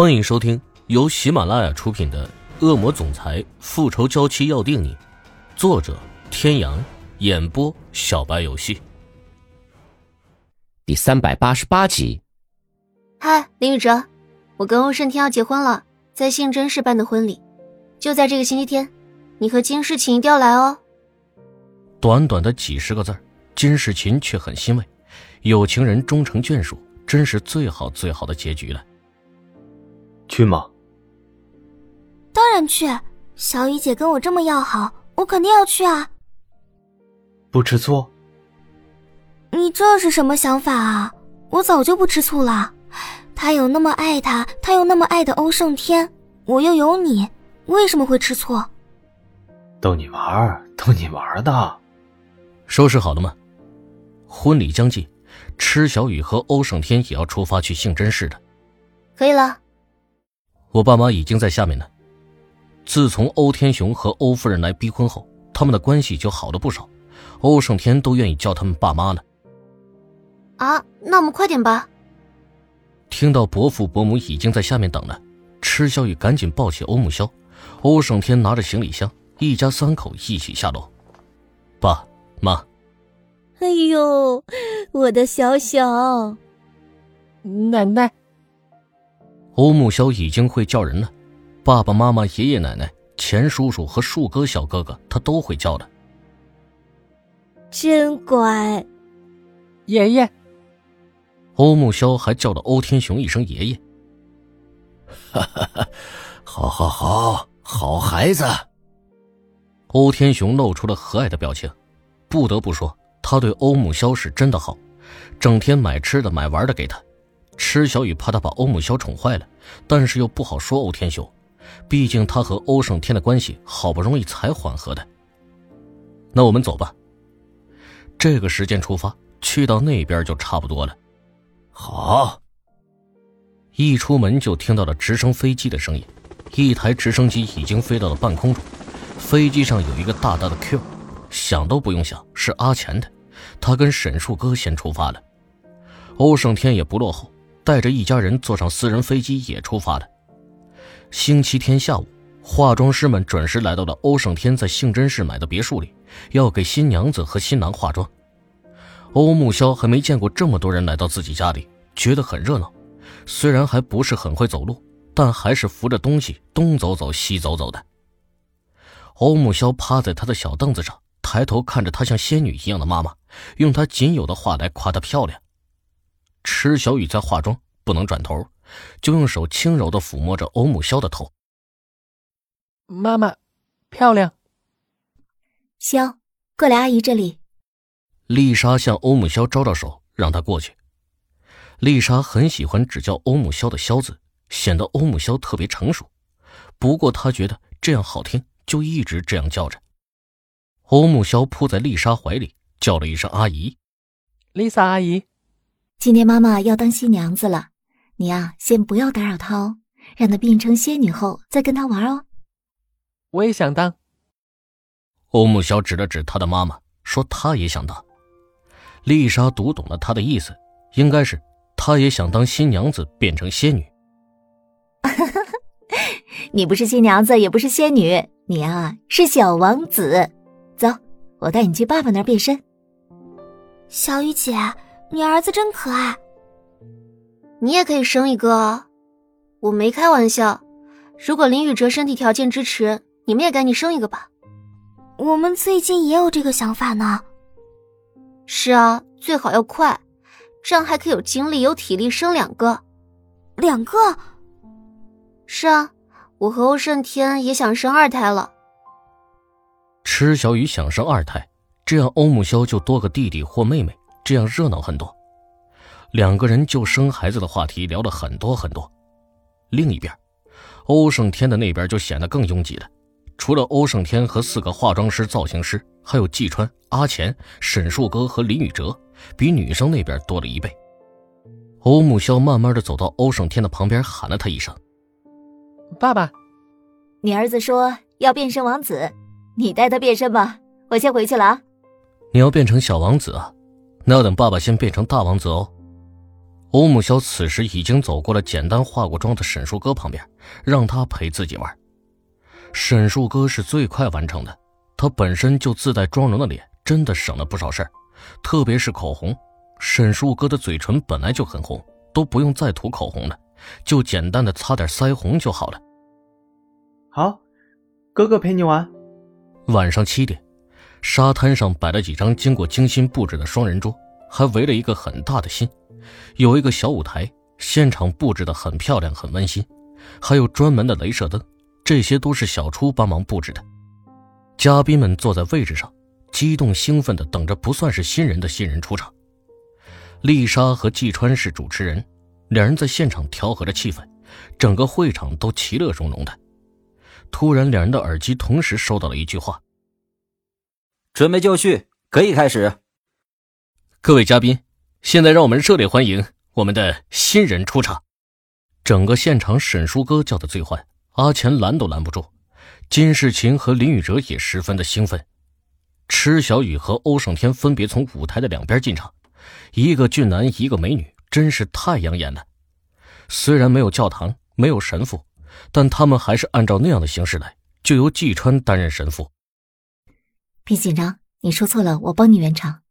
欢迎收听由喜马拉雅出品的《恶魔总裁复仇娇妻要定你》，作者：天阳，演播：小白游戏。第三百八十八集。嗨，林宇哲，我跟欧胜天要结婚了，在信真市办的婚礼，就在这个星期天，你和金世琴一定要来哦。短短的几十个字金世琴却很欣慰，有情人终成眷属，真是最好最好的结局了。去吗？当然去，小雨姐跟我这么要好，我肯定要去啊！不吃醋？你这是什么想法啊？我早就不吃醋了。他有那么爱他，他又那么爱的欧胜天，我又有你，为什么会吃醋？逗你玩，逗你玩的。收拾好了吗？婚礼将近，池小雨和欧胜天也要出发去杏真市的。可以了。我爸妈已经在下面呢。自从欧天雄和欧夫人来逼婚后，他们的关系就好了不少。欧胜天都愿意叫他们爸妈了。啊，那我们快点吧。听到伯父伯母已经在下面等了，池小雨赶紧抱起欧木萧，欧胜天拿着行李箱，一家三口一起下楼。爸妈，哎呦，我的小小奶奶。欧木萧已经会叫人了，爸爸妈妈、爷爷奶奶、钱叔叔和树哥小哥哥，他都会叫的。真乖，爷爷。欧木萧还叫了欧天雄一声爷爷。哈哈哈，好，好，好，好孩子。欧天雄露出了和蔼的表情，不得不说，他对欧木萧是真的好，整天买吃的、买玩的给他。池小雨怕他把欧木萧宠坏了，但是又不好说欧天秀，毕竟他和欧胜天的关系好不容易才缓和的。那我们走吧。这个时间出发，去到那边就差不多了。好。一出门就听到了直升飞机的声音，一台直升机已经飞到了半空中，飞机上有一个大大的 Q，想都不用想，是阿钱的，他跟沈树哥先出发了，欧胜天也不落后。带着一家人坐上私人飞机也出发了。星期天下午，化妆师们准时来到了欧胜天在杏真市买的别墅里，要给新娘子和新郎化妆。欧木萧还没见过这么多人来到自己家里，觉得很热闹。虽然还不是很会走路，但还是扶着东西东走走西走走的。欧木萧趴在他的小凳子上，抬头看着他像仙女一样的妈妈，用他仅有的话来夸她漂亮。池小雨在化妆，不能转头，就用手轻柔的抚摸着欧木萧的头。妈妈，漂亮。萧，过来阿姨这里。丽莎向欧木萧招招手，让他过去。丽莎很喜欢只叫欧木萧的“萧”字，显得欧木萧特别成熟。不过她觉得这样好听，就一直这样叫着。欧木萧扑在丽莎怀里，叫了一声“阿姨”。丽莎阿姨。今天妈妈要当新娘子了，你呀，先不要打扰她哦，让她变成仙女后再跟她玩哦。我也想当。欧木萧指了指他的妈妈，说他也想当。丽莎读懂了他的意思，应该是他也想当新娘子，变成仙女。你不是新娘子，也不是仙女，你啊是小王子。走，我带你去爸爸那儿变身。小雨姐。你儿子真可爱，你也可以生一个。我没开玩笑，如果林宇哲身体条件支持，你们也赶紧生一个吧。我们最近也有这个想法呢。是啊，最好要快，这样还可以有精力、有体力生两个。两个？是啊，我和欧胜天也想生二胎了。池小雨想生二胎，这样欧木萧就多个弟弟或妹妹。这样热闹很多，两个人就生孩子的话题聊了很多很多。另一边，欧胜天的那边就显得更拥挤了。除了欧胜天和四个化妆师、造型师，还有季川、阿钱、沈树哥和林宇哲，比女生那边多了一倍。欧木萧慢慢的走到欧胜天的旁边，喊了他一声：“爸爸。”你儿子说要变身王子，你带他变身吧。我先回去了啊。你要变成小王子啊？那要等爸爸先变成大王子哦。欧木萧此时已经走过了简单化过妆的沈树哥旁边，让他陪自己玩。沈树哥是最快完成的，他本身就自带妆容的脸，真的省了不少事儿，特别是口红。沈树哥的嘴唇本来就很红，都不用再涂口红了，就简单的擦点腮红就好了。好，哥哥陪你玩。晚上七点，沙滩上摆了几张经过精心布置的双人桌，还围了一个很大的心，有一个小舞台，现场布置的很漂亮，很温馨，还有专门的镭射灯，这些都是小初帮忙布置的。嘉宾们坐在位置上，激动兴奋的等着不算是新人的新人出场。丽莎和季川是主持人，两人在现场调和着气氛，整个会场都其乐融融的。突然，两人的耳机同时收到了一句话：“准备就绪，可以开始。”各位嘉宾，现在让我们热烈欢迎我们的新人出场。整个现场，沈叔哥叫的最欢，阿钱拦都拦不住。金世琴和林宇哲也十分的兴奋。池小雨和欧胜天分别从舞台的两边进场。一个俊男，一个美女，真是太养眼了。虽然没有教堂，没有神父，但他们还是按照那样的形式来，就由季川担任神父。别紧张，你说错了，我帮你圆场。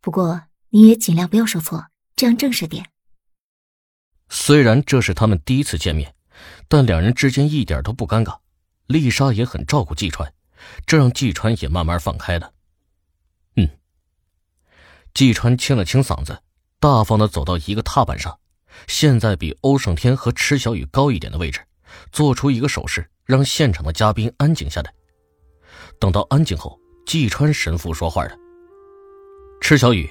不过你也尽量不要说错，这样正式点。虽然这是他们第一次见面，但两人之间一点都不尴尬。丽莎也很照顾季川，这让季川也慢慢放开了。嗯季川清了清嗓子，大方的走到一个踏板上，现在比欧胜天和池小雨高一点的位置，做出一个手势，让现场的嘉宾安静下来。等到安静后，季川神父说话了：“池小雨，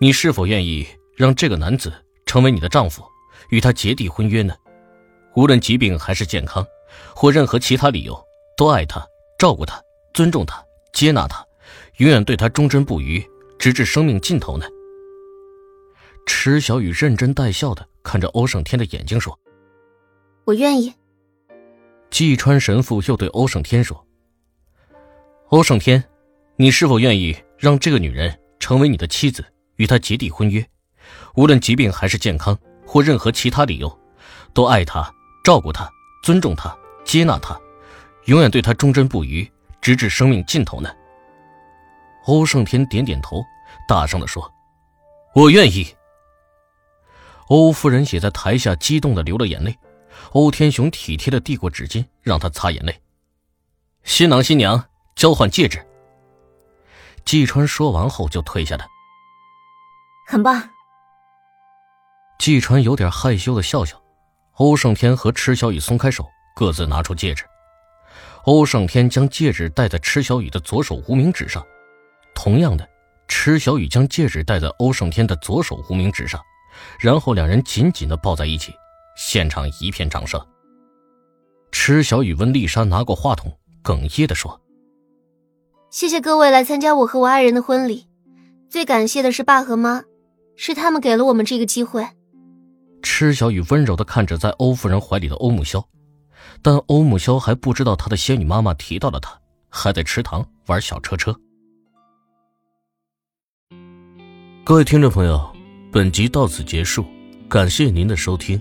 你是否愿意让这个男子成为你的丈夫，与他结缔婚约呢？无论疾病还是健康，或任何其他理由，都爱他、照顾他、尊重他、接纳他，永远对他忠贞不渝。”直至生命尽头呢？池小雨认真带笑的看着欧胜天的眼睛说：“我愿意。”季川神父又对欧胜天说：“欧胜天，你是否愿意让这个女人成为你的妻子，与她结缔婚约？无论疾病还是健康，或任何其他理由，都爱她、照顾她、尊重她、接纳她，永远对她忠贞不渝，直至生命尽头呢？”欧胜天点点头，大声地说：“我愿意。”欧夫人也在台下激动的流了眼泪。欧天雄体贴的递过纸巾，让她擦眼泪。新郎新娘交换戒指。季川说完后就退下来。很棒。季川有点害羞的笑笑。欧胜天和池小雨松开手，各自拿出戒指。欧胜天将戒指戴在池小雨的左手无名指上。同样的，池小雨将戒指戴在欧胜天的左手无名指上，然后两人紧紧的抱在一起，现场一片掌声。池小雨问丽莎拿过话筒，哽咽的说：“谢谢各位来参加我和我爱人的婚礼，最感谢的是爸和妈，是他们给了我们这个机会。”池小雨温柔的看着在欧夫人怀里的欧木萧，但欧木萧还不知道他的仙女妈妈提到了他，还在池塘玩小车车。各位听众朋友，本集到此结束，感谢您的收听。